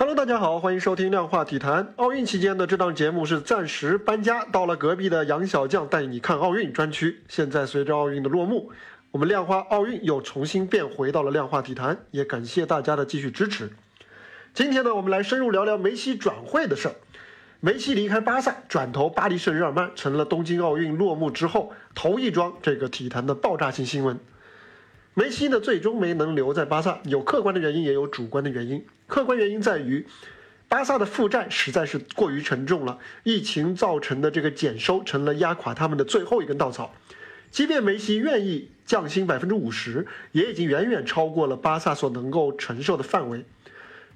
Hello，大家好，欢迎收听量化体坛。奥运期间的这档节目是暂时搬家到了隔壁的杨小将带你看奥运专区。现在随着奥运的落幕，我们量化奥运又重新变回到了量化体坛，也感谢大家的继续支持。今天呢，我们来深入聊聊梅西转会的事儿。梅西离开巴萨，转投巴黎圣日耳曼，成了东京奥运落幕之后头一桩这个体坛的爆炸性新闻。梅西呢，最终没能留在巴萨，有客观的原因，也有主观的原因。客观原因在于，巴萨的负债实在是过于沉重了，疫情造成的这个减收成了压垮他们的最后一根稻草。即便梅西愿意降薪百分之五十，也已经远远超过了巴萨所能够承受的范围。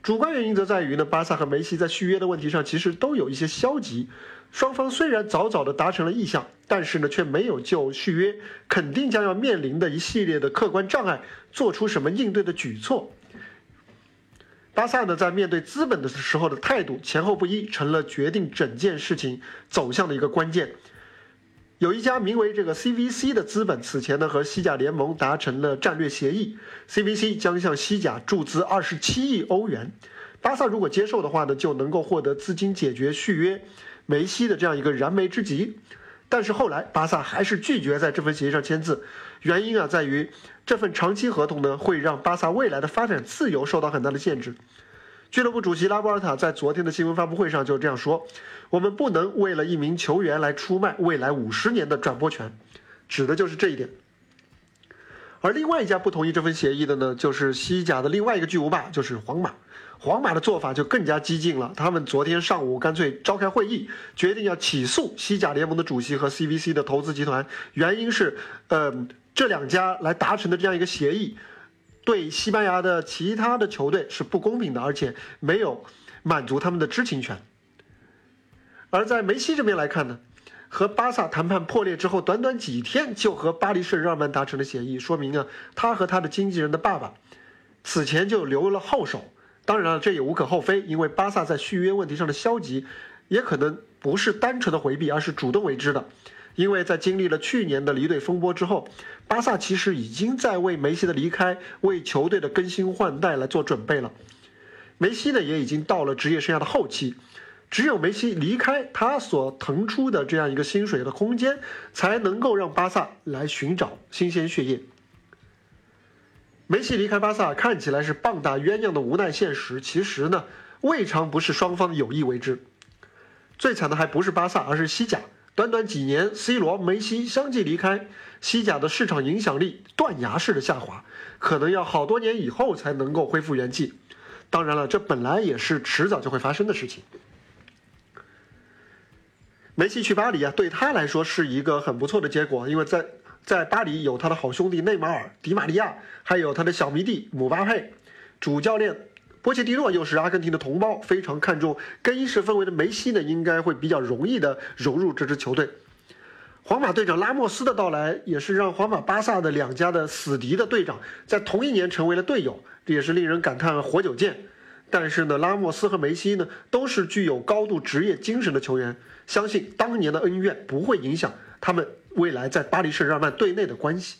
主观原因则在于呢，巴萨和梅西在续约的问题上其实都有一些消极。双方虽然早早的达成了意向，但是呢，却没有就续约肯定将要面临的一系列的客观障碍做出什么应对的举措。巴萨呢，在面对资本的时候的态度前后不一，成了决定整件事情走向的一个关键。有一家名为这个 CVC 的资本，此前呢和西甲联盟达成了战略协议，CVC 将向西甲注资二十七亿欧元。巴萨如果接受的话呢，就能够获得资金解决续约。梅西的这样一个燃眉之急，但是后来巴萨还是拒绝在这份协议上签字，原因啊在于这份长期合同呢会让巴萨未来的发展自由受到很大的限制。俱乐部主席拉波尔塔在昨天的新闻发布会上就这样说：“我们不能为了一名球员来出卖未来五十年的转播权，指的就是这一点。”而另外一家不同意这份协议的呢，就是西甲的另外一个巨无霸，就是皇马。皇马的做法就更加激进了，他们昨天上午干脆召开会议，决定要起诉西甲联盟的主席和 CVC 的投资集团。原因是，呃，这两家来达成的这样一个协议，对西班牙的其他的球队是不公平的，而且没有满足他们的知情权。而在梅西这边来看呢？和巴萨谈判破裂之后，短短几天就和巴黎圣日耳曼达成了协议，说明啊，他和他的经纪人的爸爸此前就留了后手。当然了，这也无可厚非，因为巴萨在续约问题上的消极，也可能不是单纯的回避，而是主动为之的。因为在经历了去年的离队风波之后，巴萨其实已经在为梅西的离开、为球队的更新换代来做准备了。梅西呢，也已经到了职业生涯的后期。只有梅西离开，他所腾出的这样一个薪水的空间，才能够让巴萨来寻找新鲜血液。梅西离开巴萨看起来是棒打鸳鸯的无奈现实，其实呢，未尝不是双方有意为之。最惨的还不是巴萨，而是西甲。短短几年，C 罗、梅西相继离开，西甲的市场影响力断崖式的下滑，可能要好多年以后才能够恢复元气。当然了，这本来也是迟早就会发生的事情。梅西去巴黎啊，对他来说是一个很不错的结果，因为在在巴黎有他的好兄弟内马尔、迪玛利亚，还有他的小迷弟姆巴佩，主教练波切蒂诺又是阿根廷的同胞，非常看重更衣室氛围的梅西呢，应该会比较容易的融入这支球队。皇马队长拉莫斯的到来，也是让皇马、巴萨的两家的死敌的队长在同一年成为了队友，这也是令人感叹活久见。但是呢，拉莫斯和梅西呢，都是具有高度职业精神的球员。相信当年的恩怨不会影响他们未来在巴黎圣日耳曼队内的关系。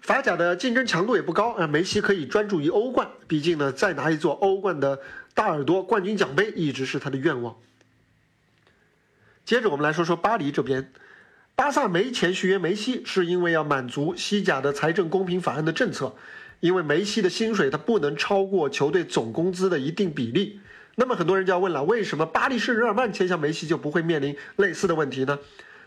法甲的竞争强度也不高啊，梅西可以专注于欧冠，毕竟呢，再拿一座欧冠的大耳朵冠军奖杯一直是他的愿望。接着我们来说说巴黎这边，巴萨没钱续约梅西，是因为要满足西甲的财政公平法案的政策，因为梅西的薪水他不能超过球队总工资的一定比例。那么很多人就要问了，为什么巴黎圣日耳曼签下梅西就不会面临类似的问题呢？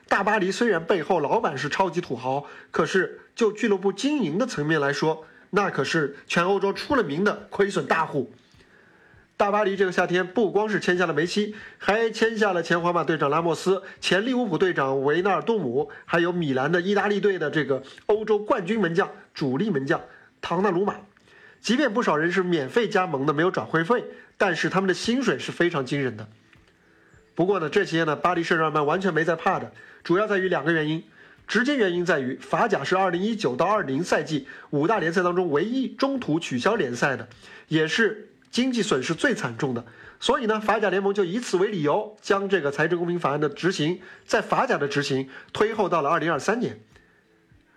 大巴黎虽然背后老板是超级土豪，可是就俱乐部经营的层面来说，那可是全欧洲出了名的亏损大户。大巴黎这个夏天不光是签下了梅西，还签下了前皇马队长拉莫斯、前利物浦队长维纳尔杜姆，还有米兰的意大利队的这个欧洲冠军门将、主力门将唐纳鲁马。即便不少人是免费加盟的，没有转会费，但是他们的薪水是非常惊人的。不过呢，这些呢，巴黎圣日耳曼完全没在怕的，主要在于两个原因。直接原因在于法甲是2019到20赛季五大联赛当中唯一中途取消联赛的，也是经济损失最惨重的。所以呢，法甲联盟就以此为理由，将这个财政公平法案的执行，在法甲的执行推后到了2023年。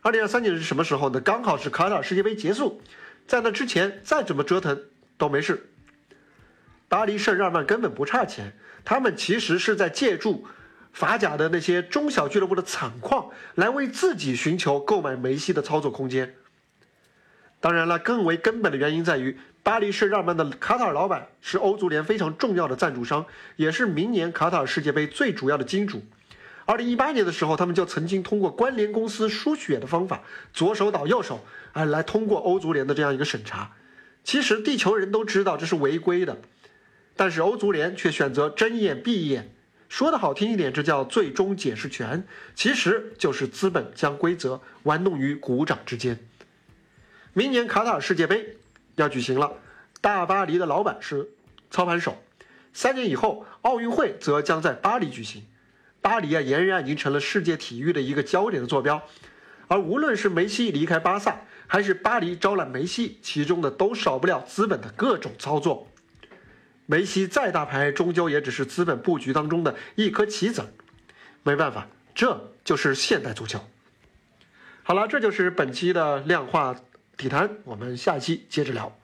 2023年是什么时候呢？刚好是卡塔尔世界杯结束。在那之前，再怎么折腾都没事。巴黎圣日耳曼根本不差钱，他们其实是在借助法甲的那些中小俱乐部的惨况，来为自己寻求购买梅西的操作空间。当然了，更为根本的原因在于，巴黎圣日耳曼的卡塔尔老板是欧足联非常重要的赞助商，也是明年卡塔尔世界杯最主要的金主。二零一八年的时候，他们就曾经通过关联公司输血的方法，左手倒右手，哎，来通过欧足联的这样一个审查。其实地球人都知道这是违规的，但是欧足联却选择睁眼闭眼。说的好听一点，这叫最终解释权，其实就是资本将规则玩弄于股掌之间。明年卡塔尔世界杯要举行了，大巴黎的老板是操盘手，三年以后奥运会则将在巴黎举行。巴黎啊，俨然已经成了世界体育的一个焦点的坐标，而无论是梅西离开巴萨，还是巴黎招揽梅西，其中的都少不了资本的各种操作。梅西再大牌，终究也只是资本布局当中的一颗棋子，没办法，这就是现代足球。好了，这就是本期的量化体坛，我们下期接着聊。